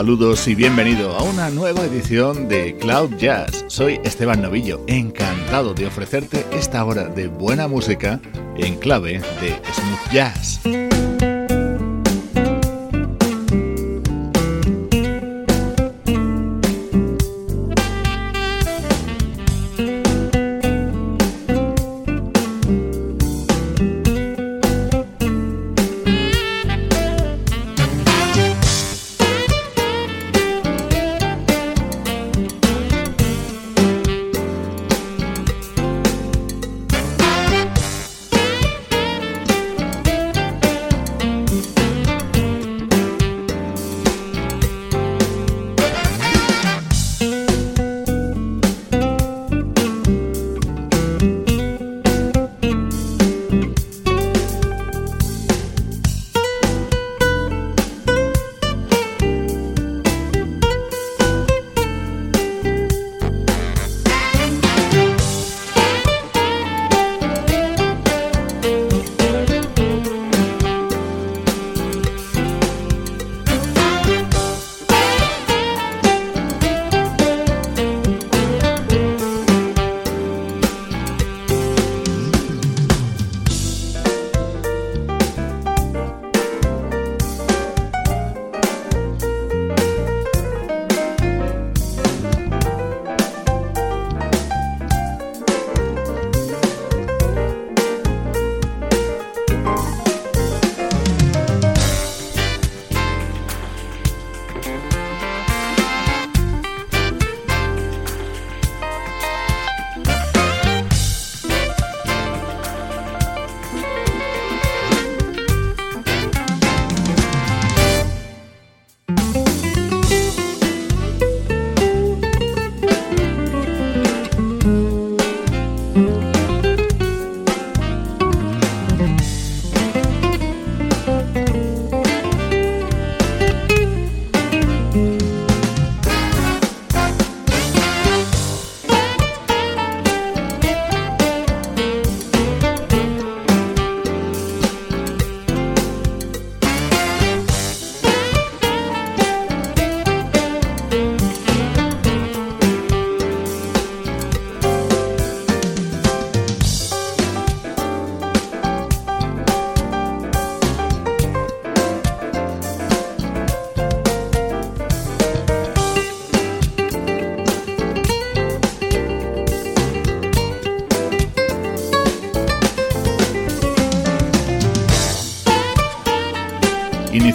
Saludos y bienvenido a una nueva edición de Cloud Jazz. Soy Esteban Novillo, encantado de ofrecerte esta hora de buena música en clave de smooth jazz.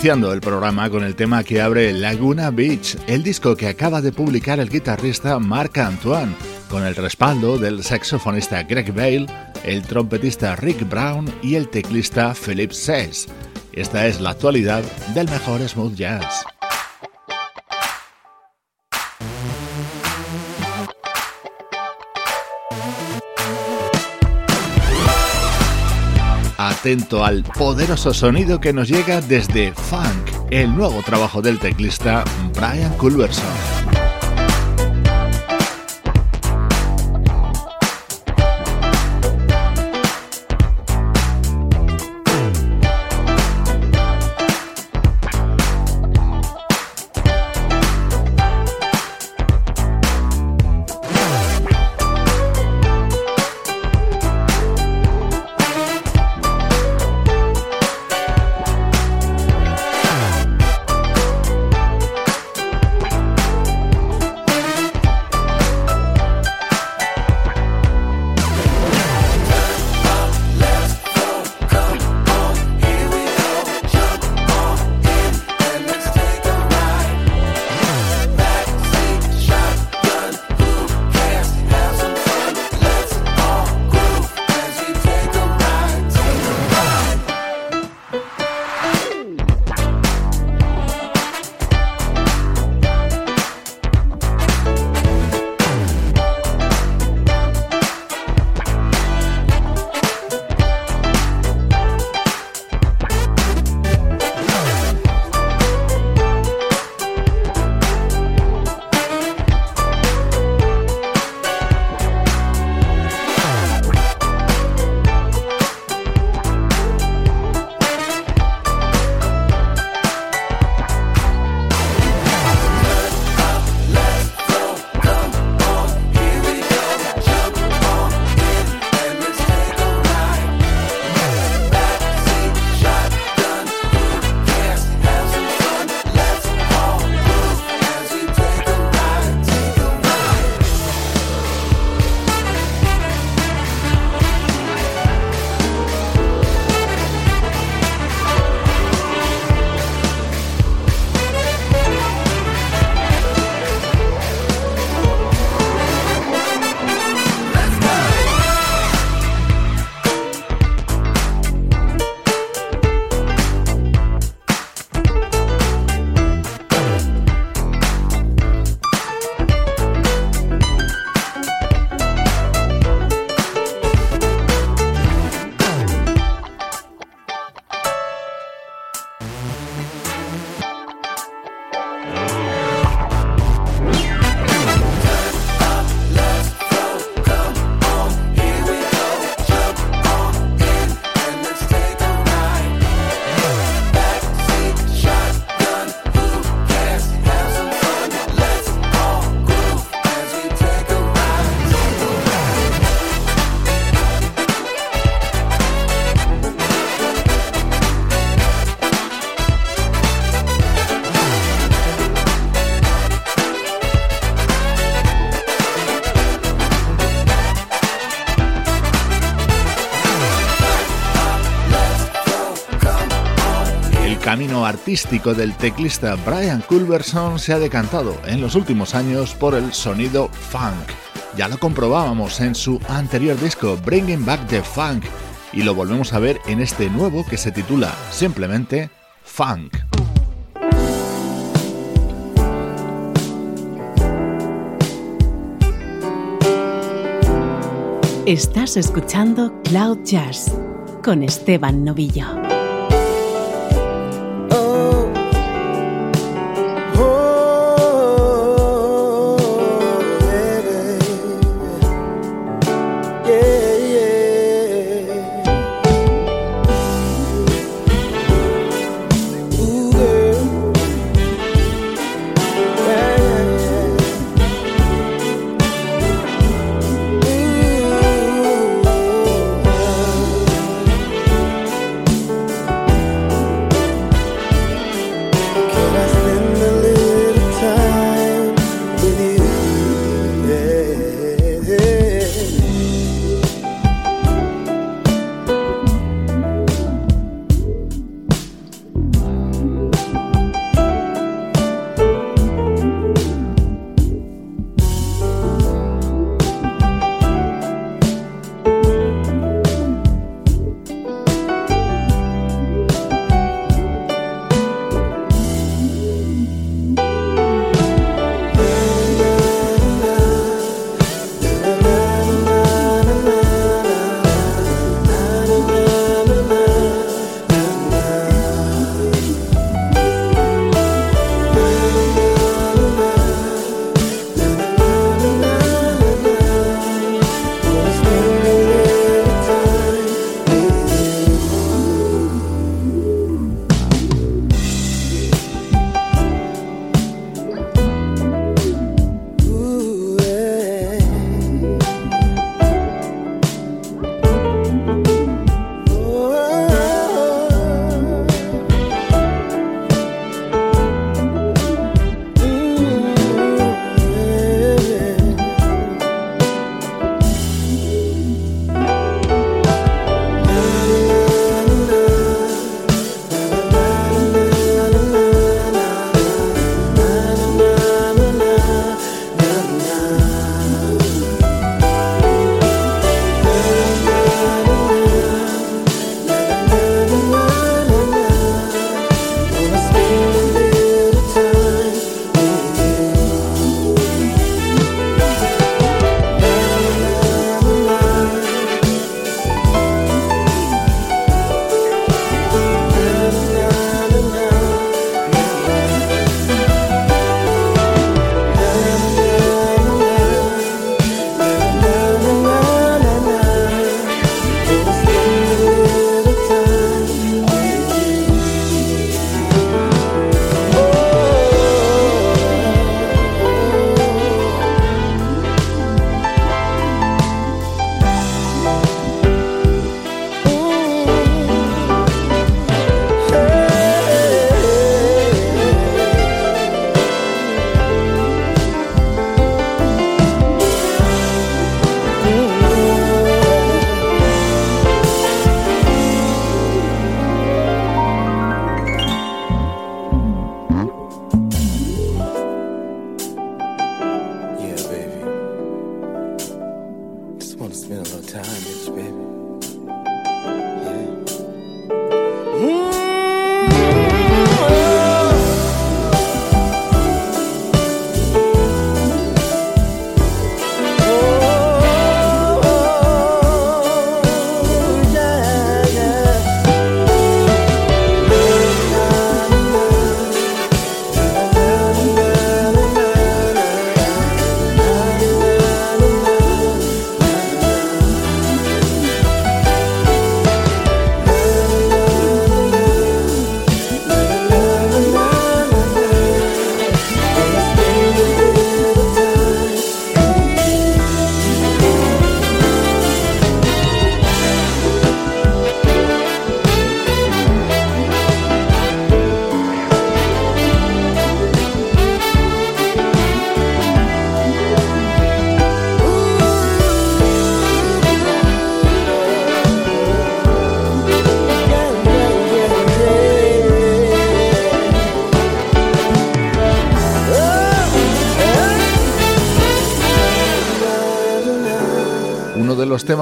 Iniciando el programa con el tema que abre Laguna Beach, el disco que acaba de publicar el guitarrista Marc Antoine, con el respaldo del saxofonista Greg Bale, el trompetista Rick Brown y el teclista Philip Sess. Esta es la actualidad del mejor smooth jazz. Atento al poderoso sonido que nos llega desde Funk, el nuevo trabajo del teclista Brian Culverson. Camino artístico del teclista Brian Culberson se ha decantado en los últimos años por el sonido funk. Ya lo comprobábamos en su anterior disco Bringing Back the Funk y lo volvemos a ver en este nuevo que se titula simplemente Funk. Estás escuchando Cloud Jazz con Esteban Novillo.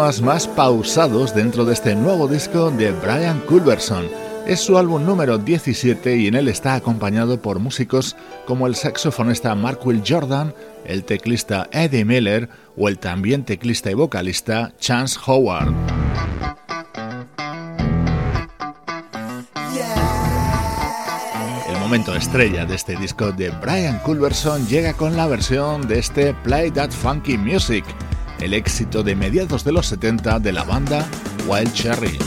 Temas más pausados dentro de este nuevo disco de Brian Culberson. Es su álbum número 17 y en él está acompañado por músicos como el saxofonista Mark Will Jordan, el teclista Eddie Miller o el también teclista y vocalista Chance Howard. El momento estrella de este disco de Brian Culberson llega con la versión de este Play That Funky Music, el éxito de mediados de los 70 de la banda Wild Cherry.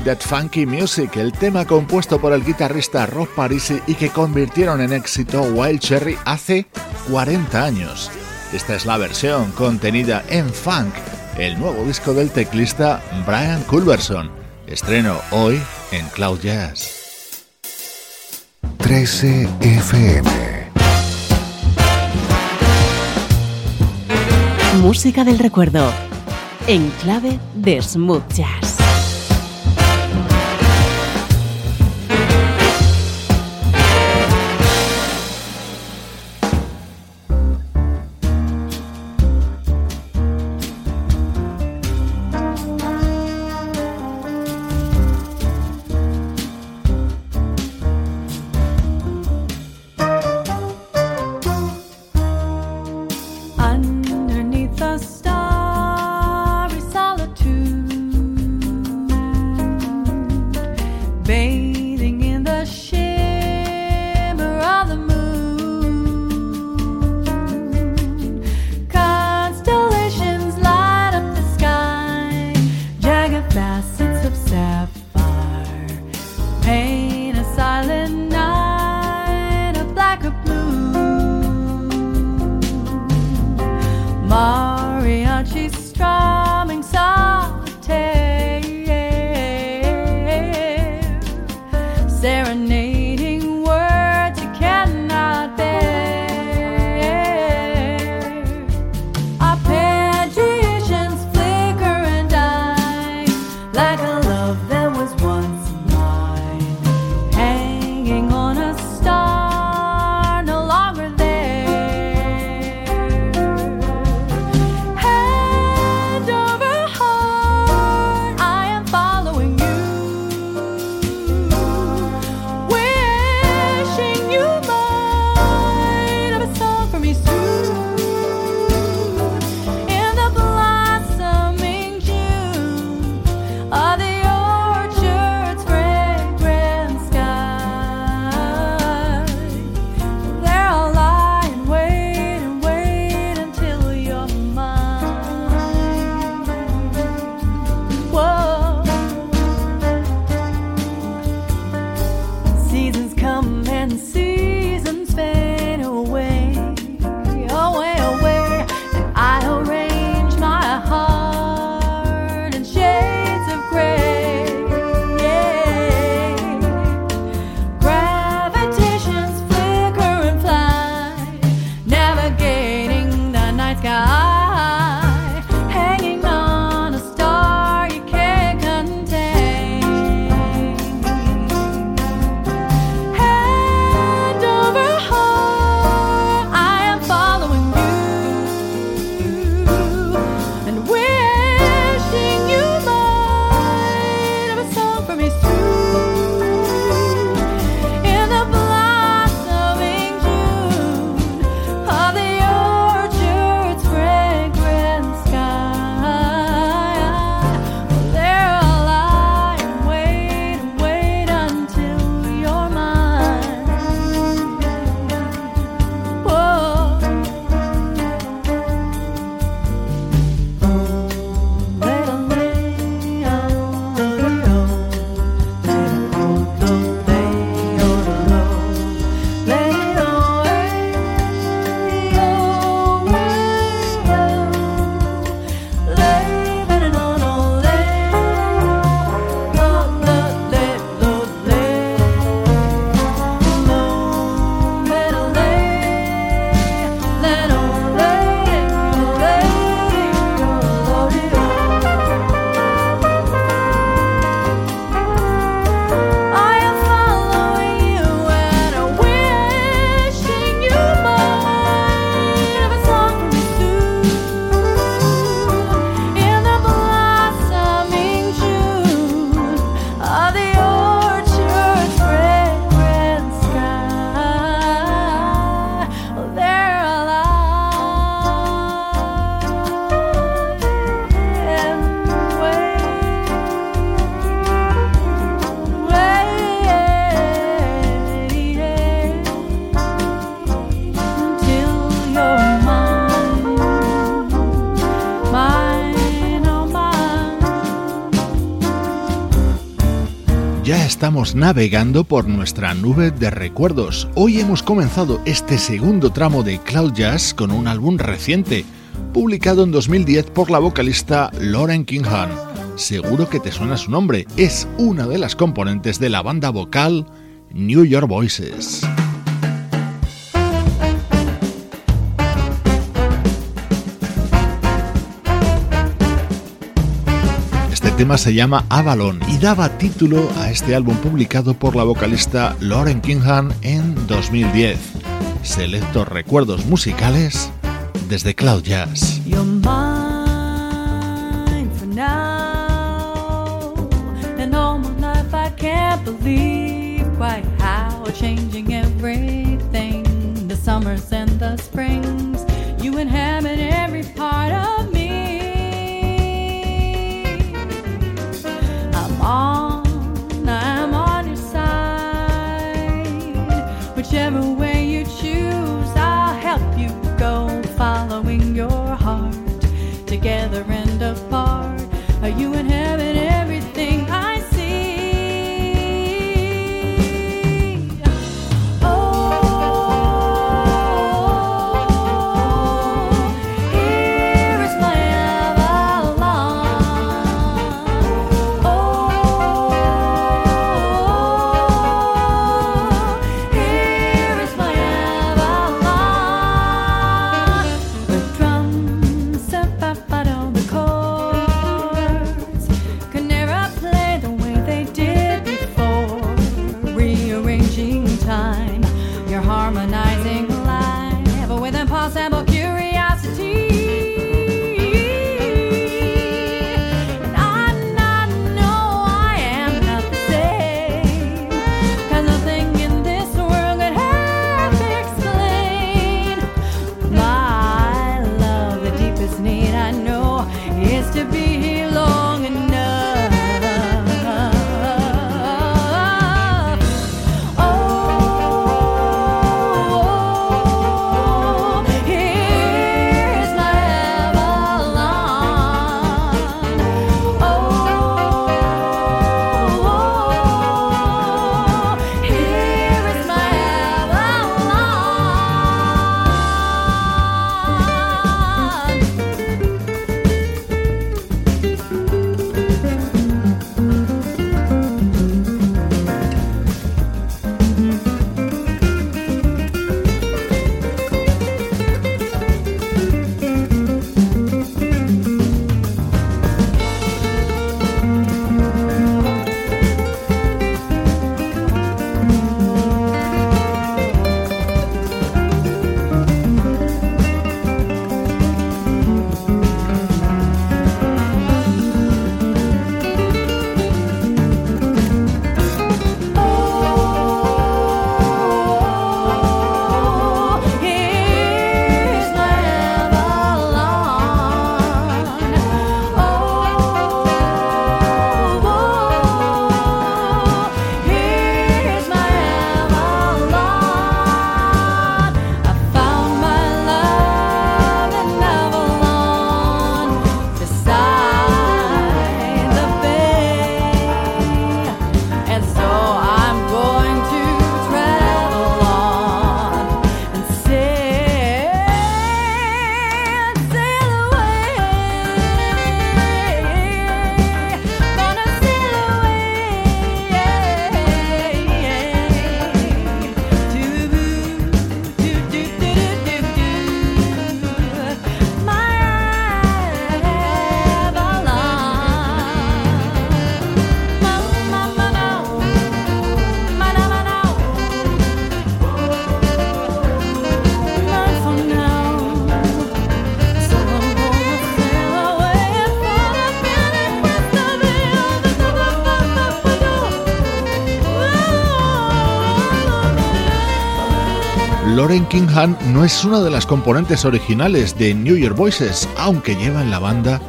That Funky Music, el tema compuesto por el guitarrista Rob Parisi y que convirtieron en éxito Wild Cherry hace 40 años. Esta es la versión contenida en Funk, el nuevo disco del teclista Brian Culverson. Estreno hoy en Cloud Jazz. 13 FM. Música del recuerdo. En clave de smooth jazz. Estamos navegando por nuestra nube de recuerdos. Hoy hemos comenzado este segundo tramo de Cloud Jazz con un álbum reciente, publicado en 2010 por la vocalista Lauren Kingham. Seguro que te suena su nombre, es una de las componentes de la banda vocal New York Voices. Tema se llama Avalon y daba título a este álbum publicado por la vocalista Lauren Kingham en 2010. Selectos recuerdos musicales desde Cloud Jazz. summers and the springs you inhabit every part of on, Lauren Kingham no es una de las componentes originales de New York Voices, aunque lleva en la banda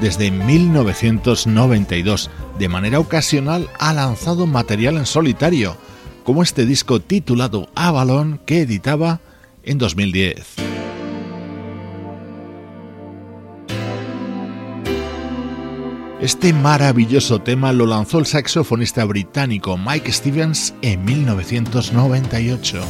desde 1992. De manera ocasional ha lanzado material en solitario, como este disco titulado Avalon que editaba en 2010. Este maravilloso tema lo lanzó el saxofonista británico Mike Stevens en 1998.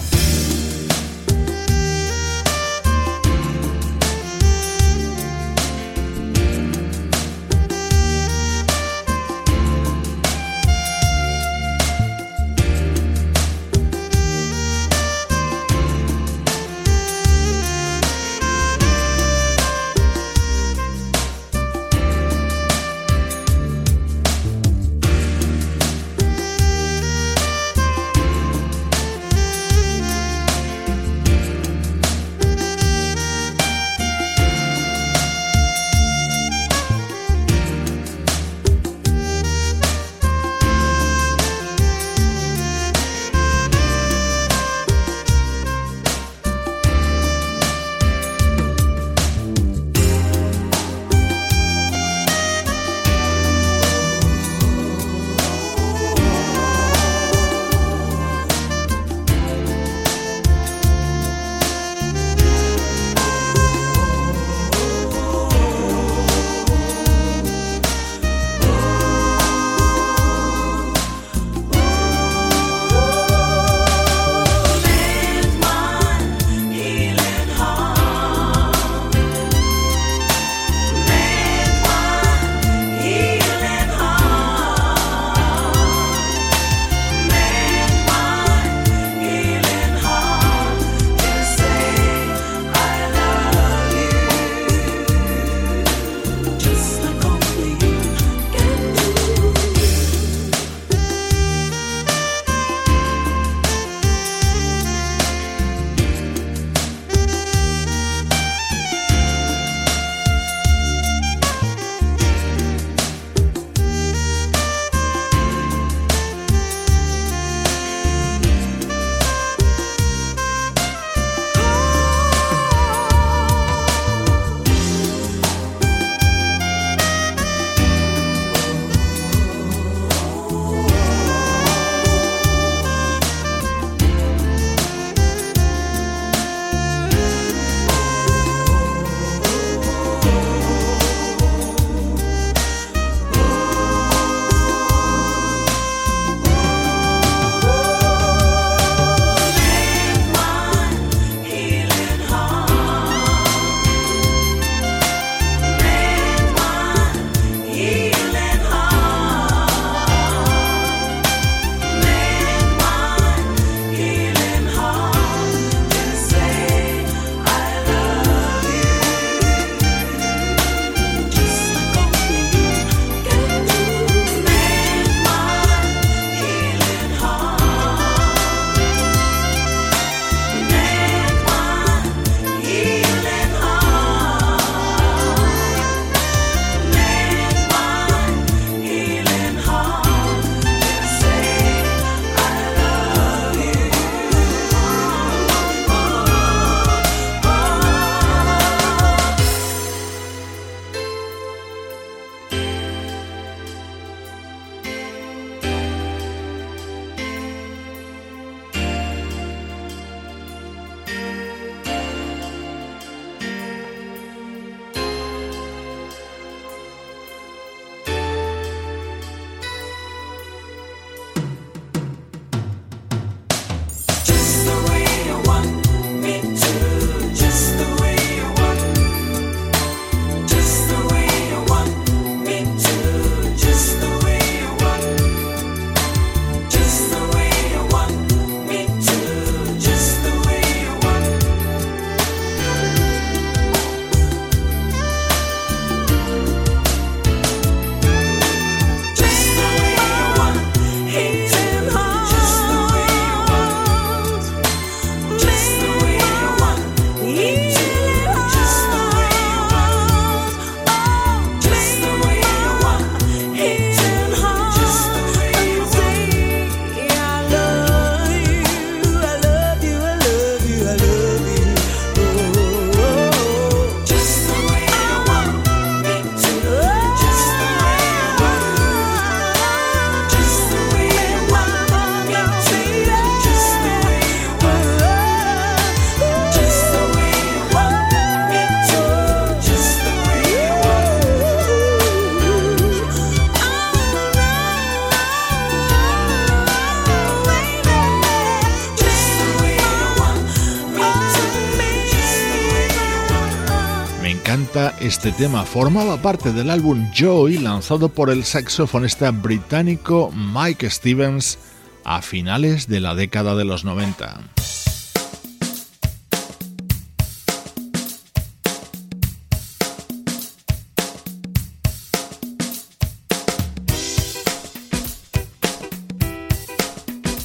Este tema. Formaba parte del álbum Joy lanzado por el saxofonista británico Mike Stevens a finales de la década de los 90.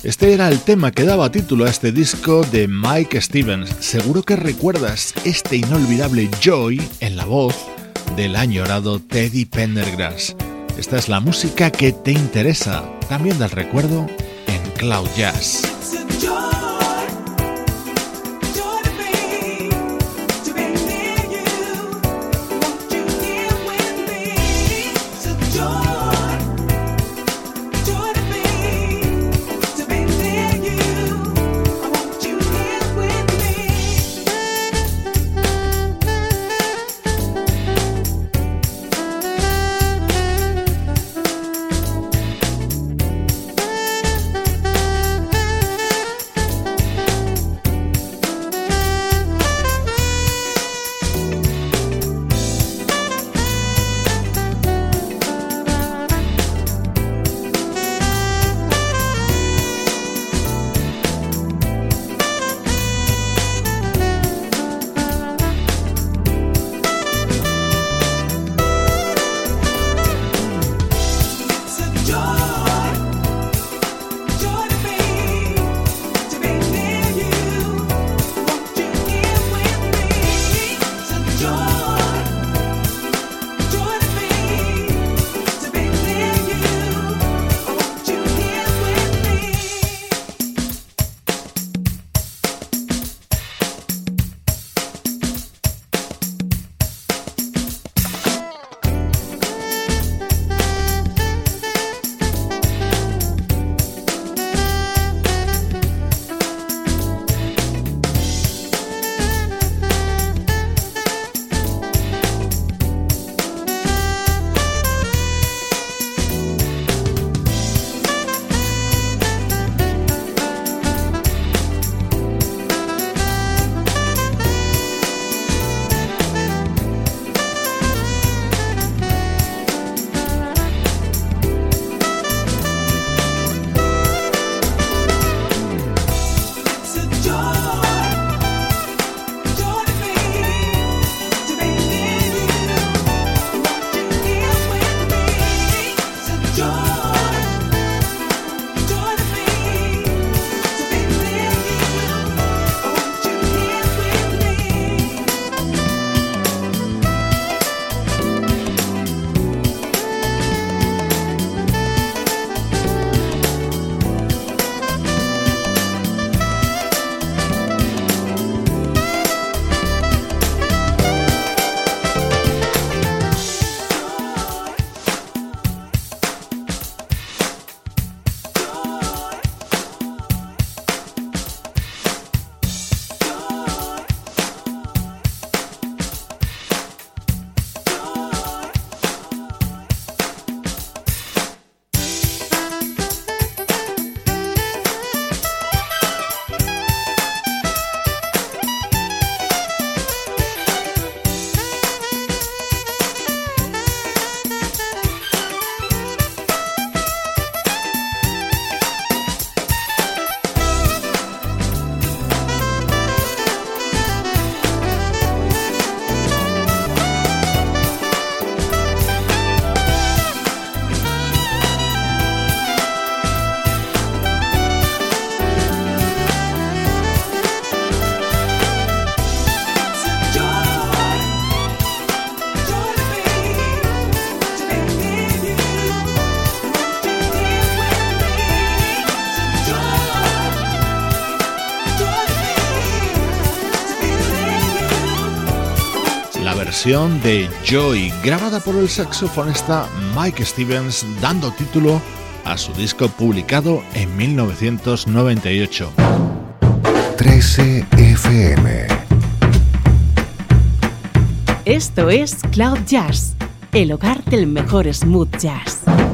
Este era el tema que daba título a este disco de Mike Stevens. Seguro que recuerdas este inolvidable Joy en la voz del añorado Teddy Pendergrass. Esta es la música que te interesa, también del recuerdo en Cloud Jazz. De Joy, grabada por el saxofonista Mike Stevens, dando título a su disco publicado en 1998. 13 FM. Esto es Cloud Jazz, el hogar del mejor smooth jazz. Jazz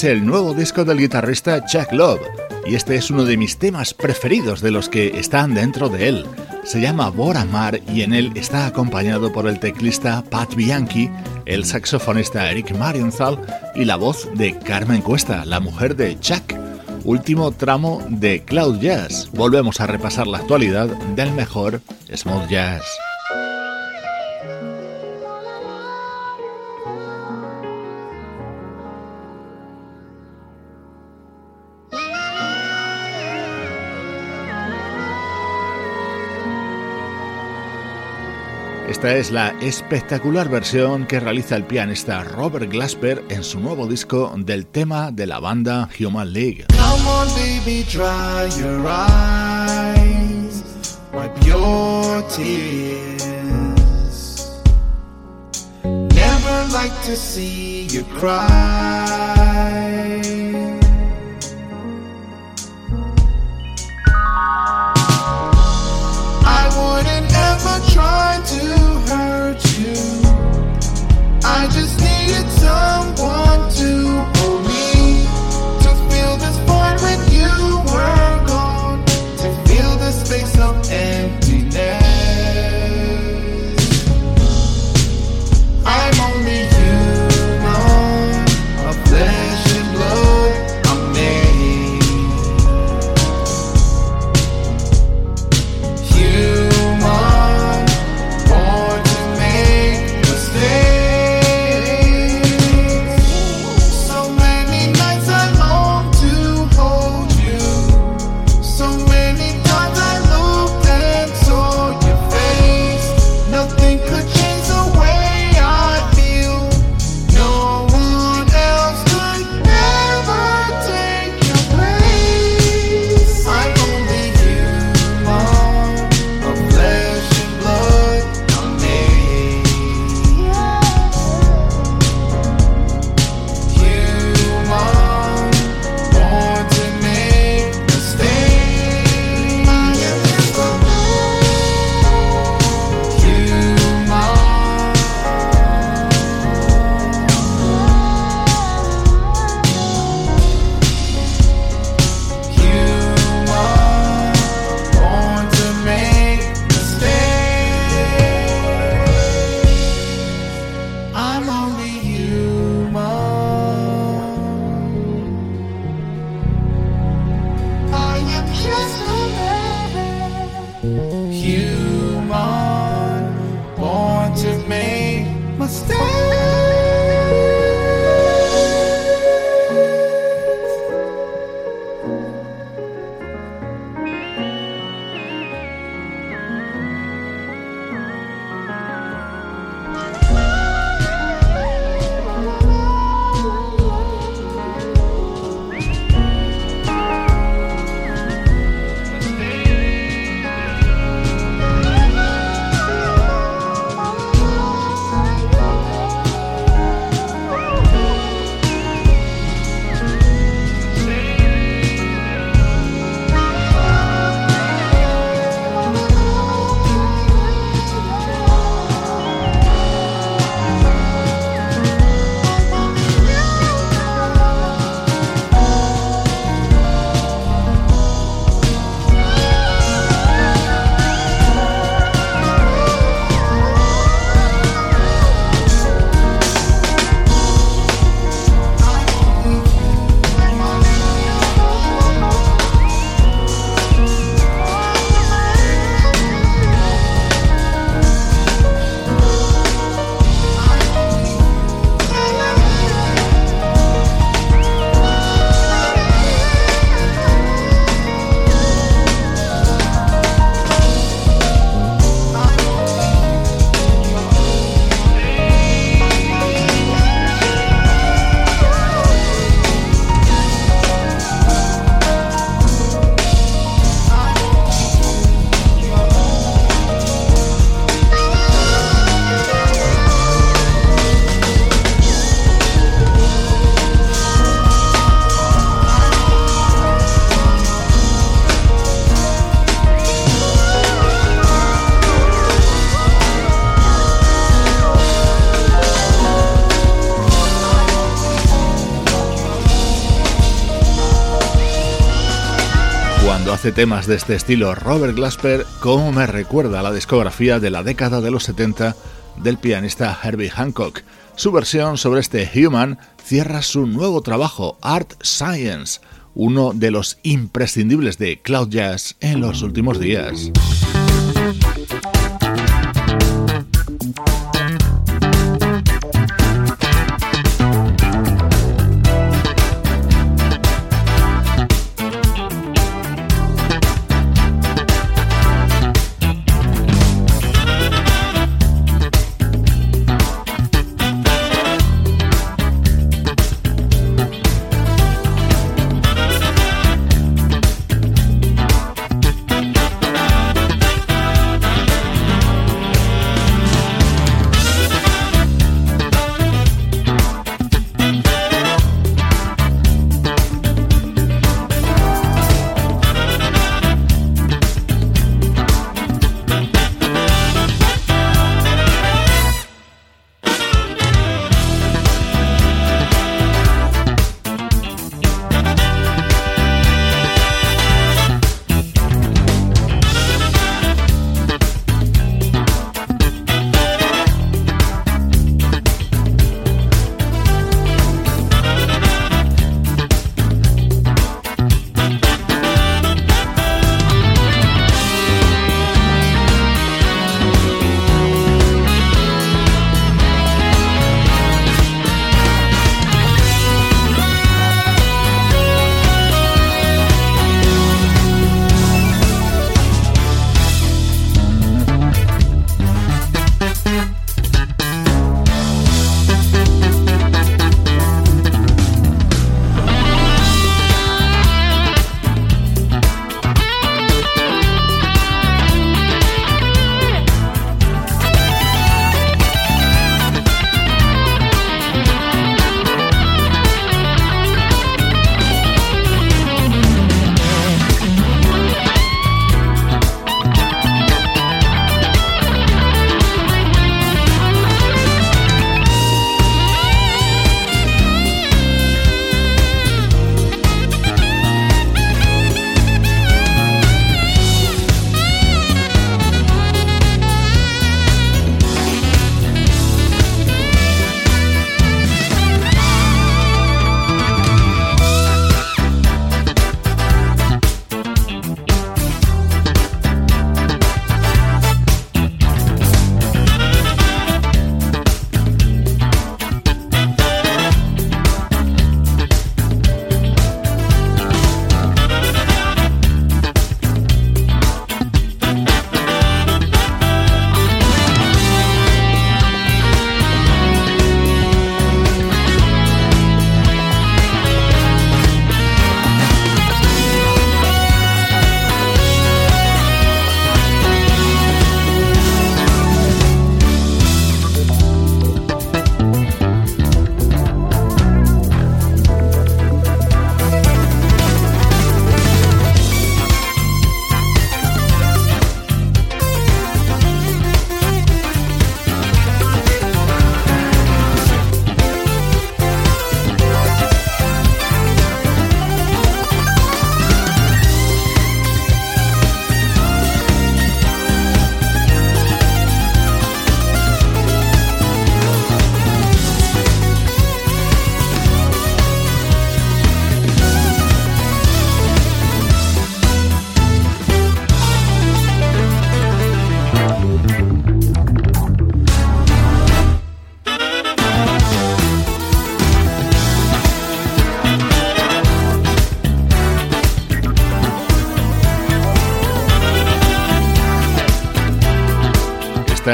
Es el nuevo disco del guitarrista Chuck Love y este es uno de mis temas preferidos de los que están dentro de él. Se llama Bora Mar y en él está acompañado por el teclista Pat Bianchi, el saxofonista Eric Marienthal y la voz de Carmen Cuesta, la mujer de Chuck. Último tramo de Cloud Jazz. Volvemos a repasar la actualidad del mejor smooth jazz. Esta es la espectacular versión que realiza el pianista Robert Glasper en su nuevo disco del tema de la banda Human League. Come on, baby, dry your eyes, wipe your tears. Never like to see you cry. get someone to hace temas de este estilo Robert Glasper, como me recuerda la discografía de la década de los 70 del pianista Herbie Hancock. Su versión sobre este Human cierra su nuevo trabajo, Art Science, uno de los imprescindibles de Cloud Jazz en los últimos días.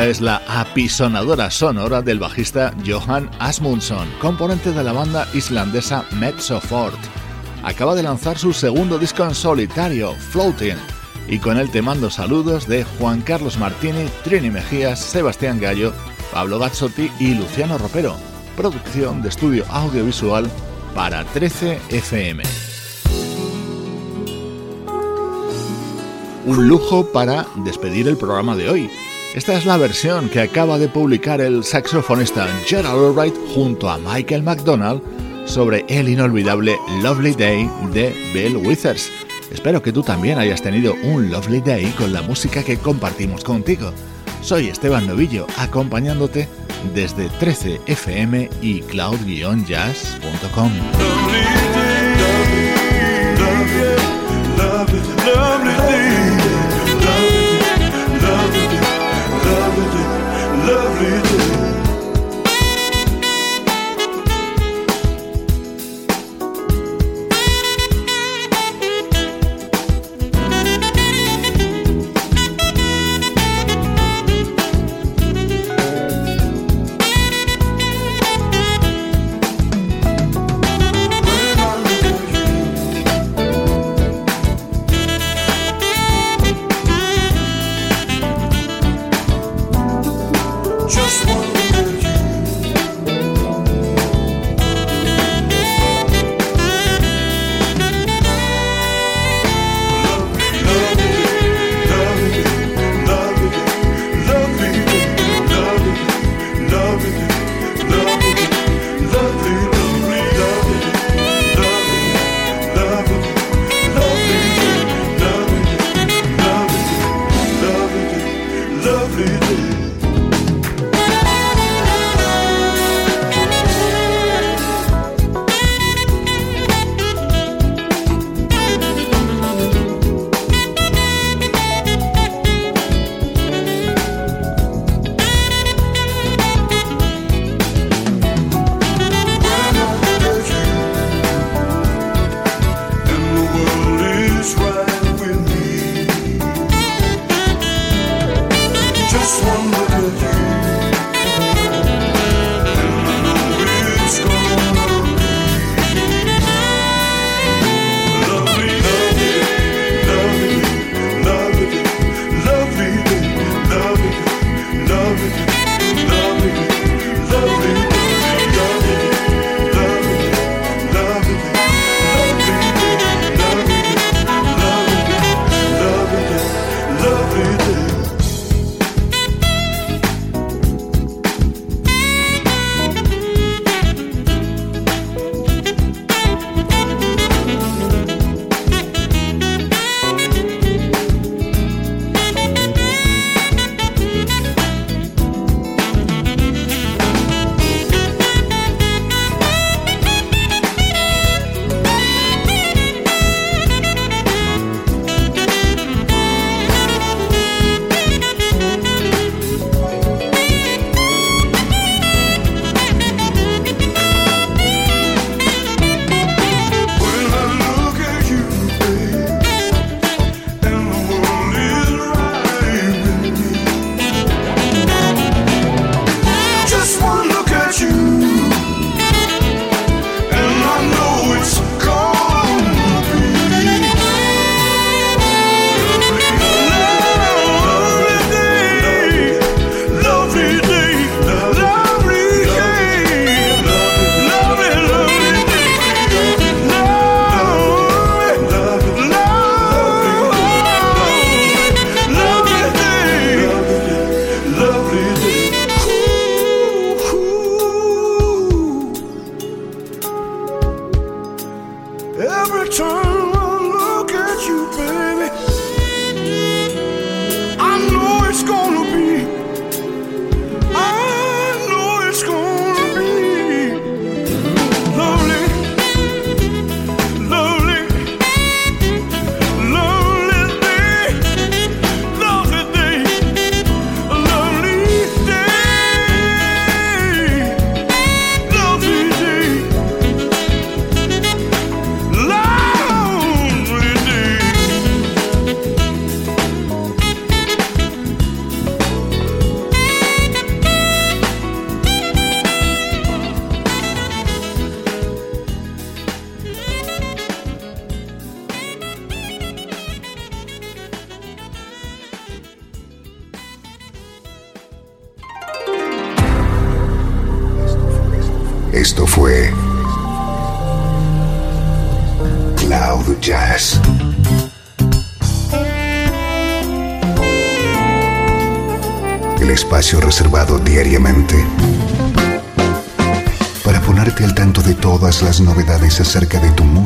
Es la apisonadora sonora del bajista Johan Asmundsson, componente de la banda islandesa Metzofort. Acaba de lanzar su segundo disco en solitario, Floating, y con él te mando saludos de Juan Carlos Martini, Trini Mejías, Sebastián Gallo, Pablo Gazzotti y Luciano Ropero. Producción de estudio audiovisual para 13 FM. Un lujo para despedir el programa de hoy. Esta es la versión que acaba de publicar el saxofonista Gerald Albright junto a Michael McDonald sobre el inolvidable Lovely Day de Bill Withers. Espero que tú también hayas tenido un Lovely Day con la música que compartimos contigo. Soy Esteban Novillo, acompañándote desde 13fm y cloud-jazz.com.